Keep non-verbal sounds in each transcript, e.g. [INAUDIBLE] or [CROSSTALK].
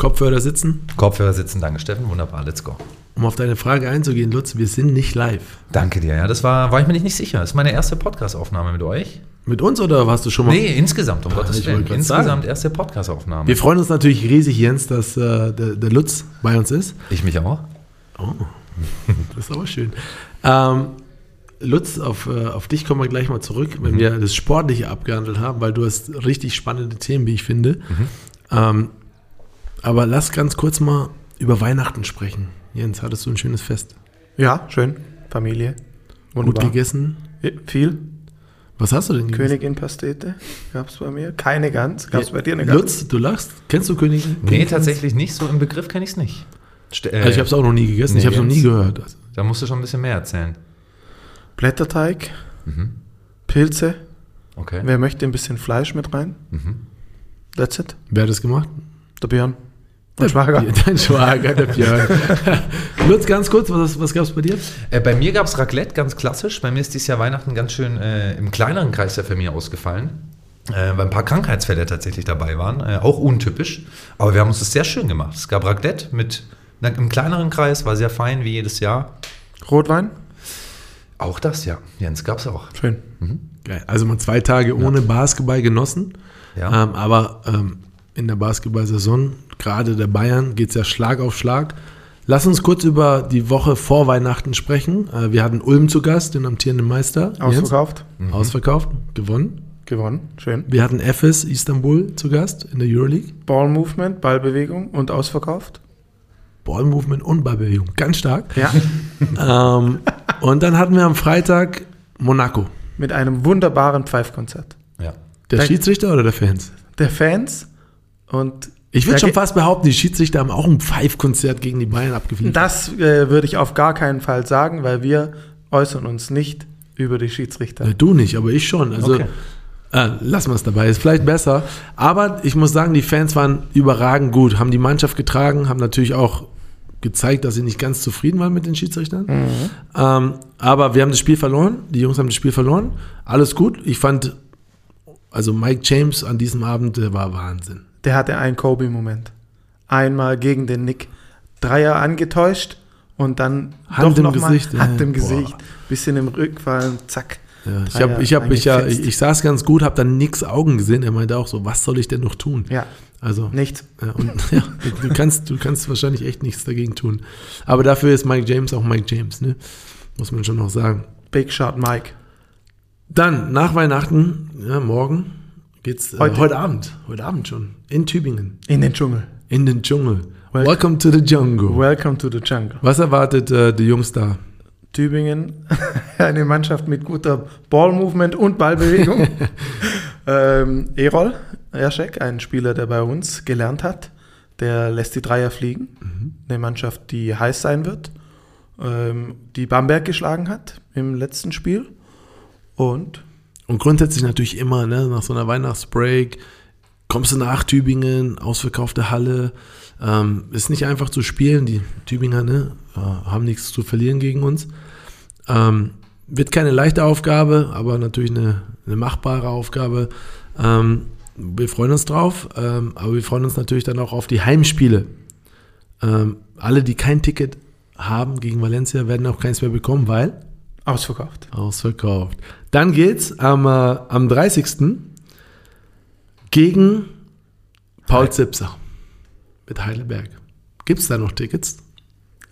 Kopfhörer sitzen. Kopfhörer sitzen, danke Steffen, wunderbar, let's go. Um auf deine Frage einzugehen, Lutz, wir sind nicht live. Danke dir, ja, das war, war ich mir nicht sicher. Das ist meine erste Podcast-Aufnahme mit euch. Mit uns oder warst du schon mal? Nee, insgesamt, um Ah, Gottes Willen. Insgesamt sagen. erste Podcast-Aufnahme. Wir freuen uns natürlich riesig, Jens, dass äh, der, der Lutz bei uns ist. Ich mich auch. Das ist aber schön. Ähm, Lutz, auf, äh, auf dich kommen wir gleich mal zurück, wenn wir das Sportliche abgehandelt haben, weil du hast richtig spannende Themen, wie ich finde. Ähm, aber lass ganz kurz mal über Weihnachten sprechen. Jens, hattest du ein schönes Fest? Ja, schön. Familie. Gut Wunderbar. gegessen? Ja, Viel. Was hast du denn gegessen? Königin Pastete gab es bei mir. Keine Gans. Gab es bei dir eine Gans? Lutz, du lachst? Kennst du Königin? Nee, tatsächlich nicht. So im Begriff kenne ich es nicht. Ste- Also ich habe es auch noch nie gegessen, nee, ich habe es noch nie gehört. Also, Da musst du schon ein bisschen mehr erzählen. Blätterteig. Mhm. Pilze. Okay. Wer möchte ein bisschen Fleisch mit rein? Mhm. That's it. wer hat das gemacht? Der Björn. Der Schwager. Dein Schwager, der Björn. [LAUGHS] Lutz, ganz kurz, was, was gab es bei dir? Äh, bei mir gab es Raclette, ganz klassisch. Bei mir ist dieses Jahr Weihnachten ganz schön äh, im kleineren Kreis der Familie ausgefallen. Äh, weil ein paar Krankheitsfälle tatsächlich dabei waren. Äh, auch untypisch. Aber wir haben uns das sehr schön gemacht. Es gab Raclette mit na, im kleineren Kreis, war sehr fein wie jedes Jahr. Rotwein. Auch das, ja. Jens gab es auch. Schön. Geil. Also mal zwei Tage ohne Basketball genossen. Ja. Ähm, aber ähm, in der Basketball-Saison, gerade der Bayern, geht es ja Schlag auf Schlag. Lass uns kurz über die Woche vor Weihnachten sprechen. Äh, wir hatten Ulm zu Gast, den amtierenden Meister. Jens. Ausverkauft. Ausverkauft, gewonnen. Gewonnen. Schön. Wir hatten FS Istanbul zu Gast in der Euroleague. Ball Movement, Ballbewegung und ausverkauft. Ballmovement und Ballbewegung, ganz stark. Ja. [LAUGHS] ähm, und dann hatten wir am Freitag Monaco. mit einem wunderbaren Pfeifkonzert. Ja. Der Schiedsrichter oder der Fans? Der Fans und Ich würde schon fast behaupten, die Schiedsrichter haben auch ein Pfeifkonzert gegen die Bayern abgeliefert. das äh, würde ich auf gar keinen Fall sagen, weil wir äußern uns nicht über die Schiedsrichter. Äh, Du nicht, aber ich schon. Also Okay. äh, lassen wir es dabei. Ist vielleicht besser. Aber ich muss sagen, die Fans waren überragend gut, haben die Mannschaft getragen, haben natürlich auch gezeigt, dass sie nicht ganz zufrieden waren mit den Schiedsrichtern. Ähm, aber wir haben das Spiel verloren. Die Jungs haben das Spiel verloren. Alles gut. Ich fand, also Mike James an diesem Abend, der war Wahnsinn. Der hatte einen Kobe-Moment. Einmal gegen den Nick. Dreier angetäuscht und dann Hand im noch mal Gesicht, ja. Hand im Boah. Gesicht. Bisschen im Rückfallen, zack. Ja, ich habe ich hab, ich, ja, ich, ich saß ganz gut, habe dann nix Augen gesehen. Er meinte auch so, was soll ich denn noch tun? Ja, Also nichts. Ja, und, [LAUGHS] ja, du, du, kannst, du kannst wahrscheinlich echt nichts dagegen tun. Aber dafür ist Mike James auch Mike James, ne? Muss man schon noch sagen. Big Shot Mike. Dann, nach Weihnachten, ja, morgen geht's, äh, Heute. heute. Abend, heute Abend schon, in Tübingen, In den Dschungel. in den Dschungel. Welcome. Welcome to the jungle. Welcome to the Jungle. Was erwartet äh, die Jungs da? Tübingen, [LAUGHS] eine Mannschaft mit guter Ball-Movement und Ballbewegung. [LAUGHS] ähm, Erol Erschek, ein Spieler, der bei uns gelernt hat, der lässt die Dreier fliegen. Eine Mannschaft, die heiß sein wird, ähm, die Bamberg geschlagen hat im letzten Spiel. Und Und grundsätzlich natürlich immer, ne, nach so einer Weihnachtsbreak, kommst du nach Tübingen, ausverkaufte Halle. Ähm, ist nicht einfach zu spielen. Die Tübinger ne, äh, haben nichts zu verlieren gegen uns. Ähm, wird keine leichte Aufgabe, aber natürlich eine, eine machbare Aufgabe. Ähm, wir freuen uns drauf, ähm, aber wir freuen uns natürlich dann auch auf die Heimspiele. Ähm, alle, die kein Ticket haben gegen Valencia, werden auch keins mehr bekommen, weil ausverkauft. Ausverkauft. Dann geht's am, äh, am 30. gegen Paul Zipser mit Heidelberg. Gibt es da noch Tickets?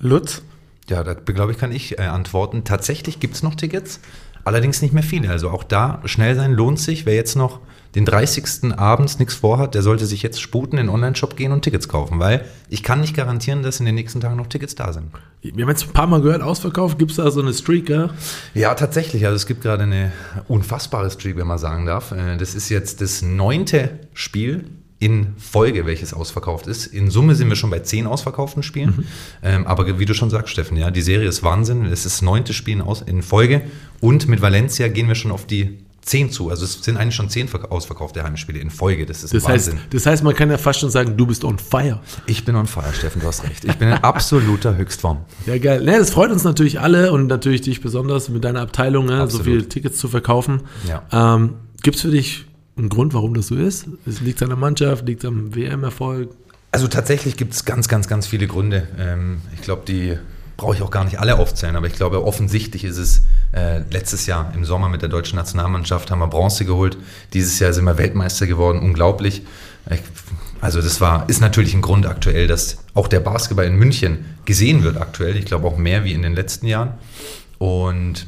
Lutz, Ja, da glaube ich, kann ich äh, antworten. Tatsächlich gibt es noch Tickets, allerdings nicht mehr viele. Also auch da schnell sein lohnt sich. Wer jetzt noch den 30. abends nichts vorhat, der sollte sich jetzt sputen in den Online-Shop gehen und Tickets kaufen, weil ich kann nicht garantieren, dass in den nächsten Tagen noch Tickets da sind. Wir haben jetzt ein paar Mal gehört, ausverkauft. Gibt es da so eine Streak? Ja? Ja, tatsächlich. Also es gibt gerade eine unfassbare Streak, wenn man sagen darf. Äh, Das ist jetzt das neunte Spiel in Folge, welches ausverkauft ist. In Summe sind wir schon bei zehn ausverkauften Spielen. Ähm, aber wie du schon sagst, Steffen, ja, die Serie ist Wahnsinn. Es ist das neunte Spiel in, Folge. Und mit Valencia gehen wir schon auf die zehn zu. Also es sind eigentlich schon zehn verk- ausverkaufte Heimspiele in Folge. Das ist Das heißt, Wahnsinn. das heißt, man kann ja fast schon sagen, du bist on fire. ich bin on fire, Steffen, du hast recht. Ich bin in absoluter Höchstform. Ja, geil. Ne, das freut uns natürlich alle und natürlich dich besonders mit deiner Abteilung, ne, so viele Tickets zu verkaufen. Ja. Ähm, Gibt es für dich einen Grund, warum das so ist? Es liegt an der Mannschaft, liegt am WM-Erfolg? Also tatsächlich gibt es ganz, ganz, ganz viele Gründe. Ähm, ich glaube, die brauche ich auch gar nicht alle aufzählen, aber ich glaube, offensichtlich ist es äh, letztes Jahr im Sommer mit der deutschen Nationalmannschaft haben wir Bronze geholt. Dieses Jahr sind wir Weltmeister geworden, unglaublich. Ich, also das war, ist natürlich ein Grund aktuell, dass auch der Basketball in München gesehen wird aktuell. Ich glaube auch mehr wie in den letzten Jahren. Und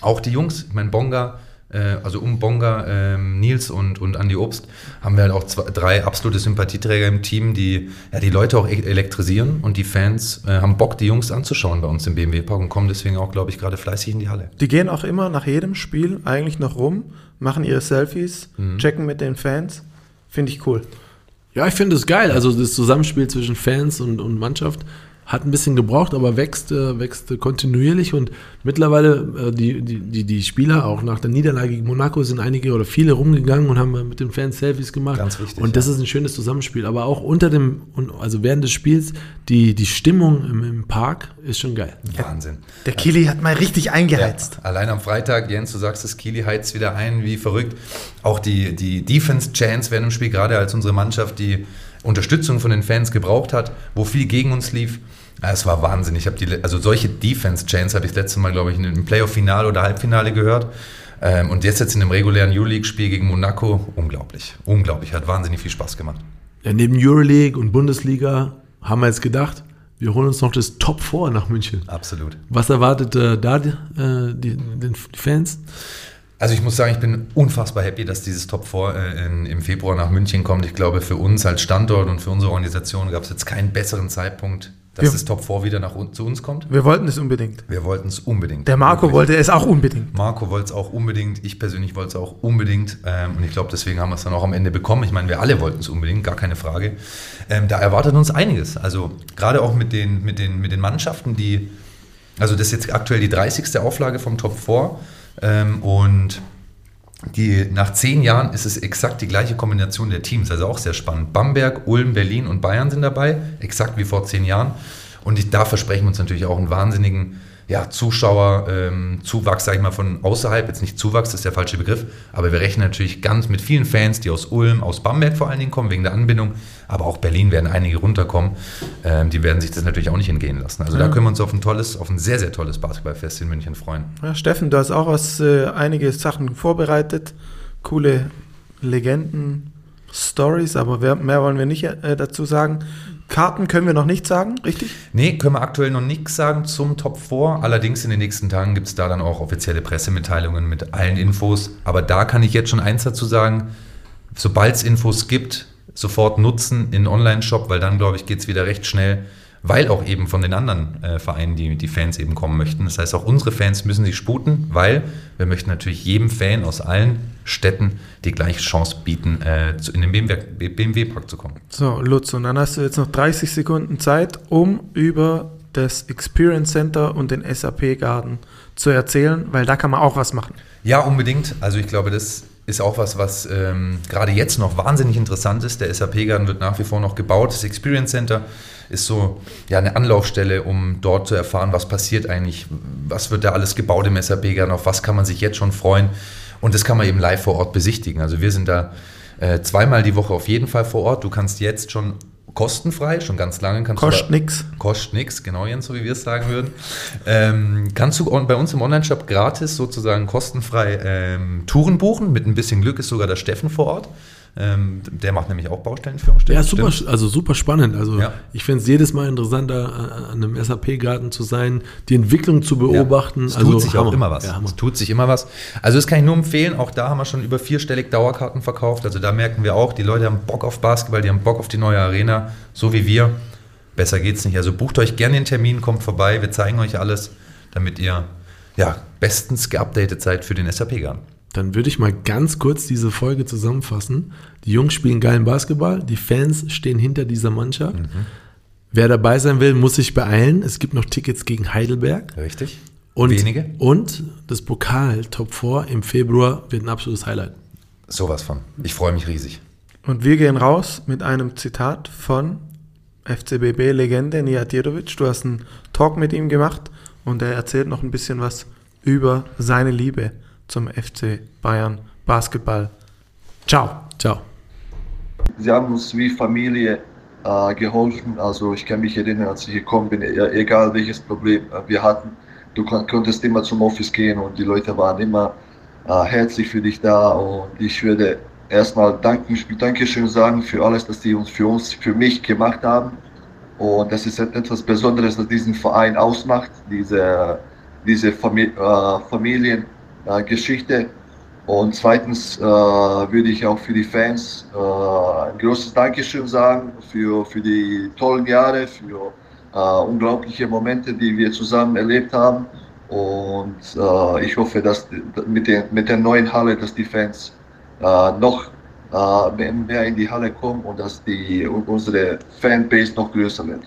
auch die Jungs, ich meine, Bonga, also um Bonga, ähm, Nils und, und Andi Obst, haben wir halt auch zwei, drei absolute Sympathieträger im Team, die ja, die Leute auch e-, elektrisieren und die Fans äh, haben Bock, die Jungs anzuschauen bei uns im BMW-Park und kommen deswegen auch, glaube ich, gerade fleißig in die Halle. Die gehen auch immer nach jedem Spiel eigentlich noch rum, machen ihre Selfies, mhm. checken mit den Fans. Finde ich cool. Ja, ich finde es geil. Also das Zusammenspiel zwischen Fans und, und Mannschaft hat ein bisschen gebraucht, aber wächst, äh, wächst kontinuierlich und mittlerweile äh, die, die, die, die Spieler, auch nach der Niederlage gegen Monaco, sind einige oder viele rumgegangen und haben mit den Fans Selfies gemacht. Ganz wichtig. Und das ja. ist ein schönes Zusammenspiel. Aber auch unter dem, also während des Spiels, die, die Stimmung im, im Park ist schon geil. Wahnsinn. Der Kili hat mal richtig eingeheizt. Ja, allein am Freitag, Jens, du sagst es, Kili heizt wieder ein, wie verrückt. Auch die, die Defense-Chance während dem Spiel, gerade als unsere Mannschaft die Unterstützung von den Fans gebraucht hat, wo viel gegen uns lief es war Wahnsinn. Ich habe die, also solche Defense-Chains habe ich das letzte Mal, glaube ich, im Playoff-Finale oder Halbfinale gehört. Ähm, und jetzt jetzt in dem regulären Euroleague-Spiel gegen Monaco, unglaublich. Unglaublich. Hat wahnsinnig viel Spaß gemacht. Ja, neben Euroleague und Bundesliga haben wir jetzt gedacht, wir holen uns noch das Top 4 nach München. Absolut. Was erwartet äh, da die, äh, die, die, Fans? Also ich muss sagen, ich bin unfassbar happy, dass dieses Top 4 äh, in, im Februar nach München kommt. Ich glaube, für uns als Standort und für unsere Organisation gab es jetzt keinen besseren Zeitpunkt, dass wir, das Top 4 wieder nach, zu uns kommt. Wir wollten es unbedingt. Wir wollten es unbedingt. Der Marco wirklich. wollte es auch unbedingt. Marco wollte es auch unbedingt. Ich persönlich wollte es auch unbedingt. Ähm, und ich glaube, deswegen haben wir es dann auch am Ende bekommen. Ich meine, wir alle wollten es unbedingt, gar keine Frage. Ähm, da erwartet uns einiges. Also gerade auch mit den, mit, den, mit den Mannschaften, die, also das ist jetzt aktuell die 30. Auflage vom Top 4. Ähm, und die, nach zehn Jahren ist es exakt die gleiche Kombination der Teams, also auch sehr spannend. Bamberg, Ulm, Berlin und Bayern sind dabei, exakt wie vor zehn Jahren. Und ich, da versprechen wir uns natürlich auch einen wahnsinnigen ja, Zuschauerzuwachs, ähm, sage ich mal, von außerhalb. Jetzt nicht Zuwachs, das ist der falsche Begriff, aber wir rechnen natürlich ganz mit vielen Fans, die aus Ulm, aus Bamberg vor allen Dingen kommen, wegen der Anbindung. Aber auch Berlin werden einige runterkommen. Ähm, die werden sich das natürlich auch nicht entgehen lassen. Also ja. da können wir uns auf ein tolles, auf ein sehr, sehr tolles Basketballfest in München freuen. Ja, Steffen, du hast auch was, äh, einige Sachen vorbereitet. Coole Legenden, Stories, aber mehr wollen wir nicht äh, dazu sagen. Karten können wir noch nicht sagen, richtig? Nee, können wir aktuell noch nichts sagen zum Top 4. Allerdings in den nächsten Tagen gibt es da dann auch offizielle Pressemitteilungen mit allen Infos. Aber da kann ich jetzt schon eins dazu sagen. Sobald es Infos gibt, sofort nutzen in Online-Shop, weil dann, glaube ich, geht es wieder recht schnell weil auch eben von den anderen äh, Vereinen die, die Fans eben kommen möchten. Das heißt, auch unsere Fans müssen sich sputen, weil wir möchten natürlich jedem Fan aus allen Städten die gleiche Chance bieten, äh, zu, in den BMW-Park BMW zu kommen. So, Lutz, und dann hast du jetzt noch 30 Sekunden Zeit, um über das Experience Center und den SAP Garden zu erzählen, weil da kann man auch was machen. Ja, unbedingt. Also ich glaube, das ist auch was, was ähm, gerade jetzt noch wahnsinnig interessant ist. Der SAP Garden wird nach wie vor noch gebaut. Das Experience Center ist so ja, eine Anlaufstelle, um dort zu erfahren, was passiert eigentlich, was wird da alles gebaut im SAP Garden, auf was kann man sich jetzt schon freuen. Und das kann man eben live vor Ort besichtigen. Also wir sind da äh, zweimal die Woche auf jeden Fall vor Ort. Du kannst jetzt schon kostenfrei, schon ganz lange. Kannst kostet nichts. Kostet nichts, genau Jens, so wie wir es sagen würden. Ähm, kannst du bei uns im Online-Shop gratis sozusagen kostenfrei ähm, Touren buchen. Mit ein bisschen Glück ist sogar der Steffen vor Ort. Ähm, der macht nämlich auch Baustellenführung. Ja, super, also super spannend. Also ja. ich finde es jedes Mal interessanter, an einem SAP-Garten zu sein, die Entwicklung zu beobachten. Ja, es also, tut sich Hammer. auch immer was. Ja, es tut sich immer was. Also das kann ich nur empfehlen. Auch da haben wir schon über vierstellig Dauerkarten verkauft. Also da merken wir auch, die Leute haben Bock auf Basketball, die haben Bock auf die neue Arena, so wie wir. Besser geht's nicht. Also bucht euch gerne den Termin, kommt vorbei, wir zeigen euch alles, damit ihr ja, bestens geupdatet seid für den SAP-Garten. Dann würde ich mal ganz kurz diese Folge zusammenfassen. Die Jungs spielen geilen Basketball, die Fans stehen hinter dieser Mannschaft. Mhm. Wer dabei sein will, muss sich beeilen. Es gibt noch Tickets gegen Heidelberg. Richtig. Und, Wenige. Und das Pokal Top 4 im Februar wird ein absolutes Highlight. Sowas von. Ich freue mich riesig. Und wir gehen raus mit einem Zitat von FCBB-Legende Nijatirovic. Du hast einen Talk mit ihm gemacht und er erzählt noch ein bisschen was über seine Liebe zum FC Bayern Basketball. Ciao. Ciao. Sie haben uns wie Familie äh, geholfen. Also ich kann mich erinnern, als ich gekommen bin, egal welches Problem wir hatten, du konntest immer zum Office gehen und die Leute waren immer äh, herzlich für dich da und ich würde erstmal danken, Dankeschön sagen für alles, was die uns für uns, für mich gemacht haben. Und das ist etwas Besonderes, was diesen Verein ausmacht, diese, diese Famili äh, Familiengeschichte. und zweitens äh, würde ich auch für die Fans äh, ein großes Dankeschön sagen für, für die tollen Jahre, für äh, unglaubliche Momente, die wir zusammen erlebt haben. Und äh, ich hoffe, dass mit, den, mit der neuen Halle, dass die Fans äh, noch äh, mehr in die Halle kommen und dass die, unsere Fanbase noch größer wird.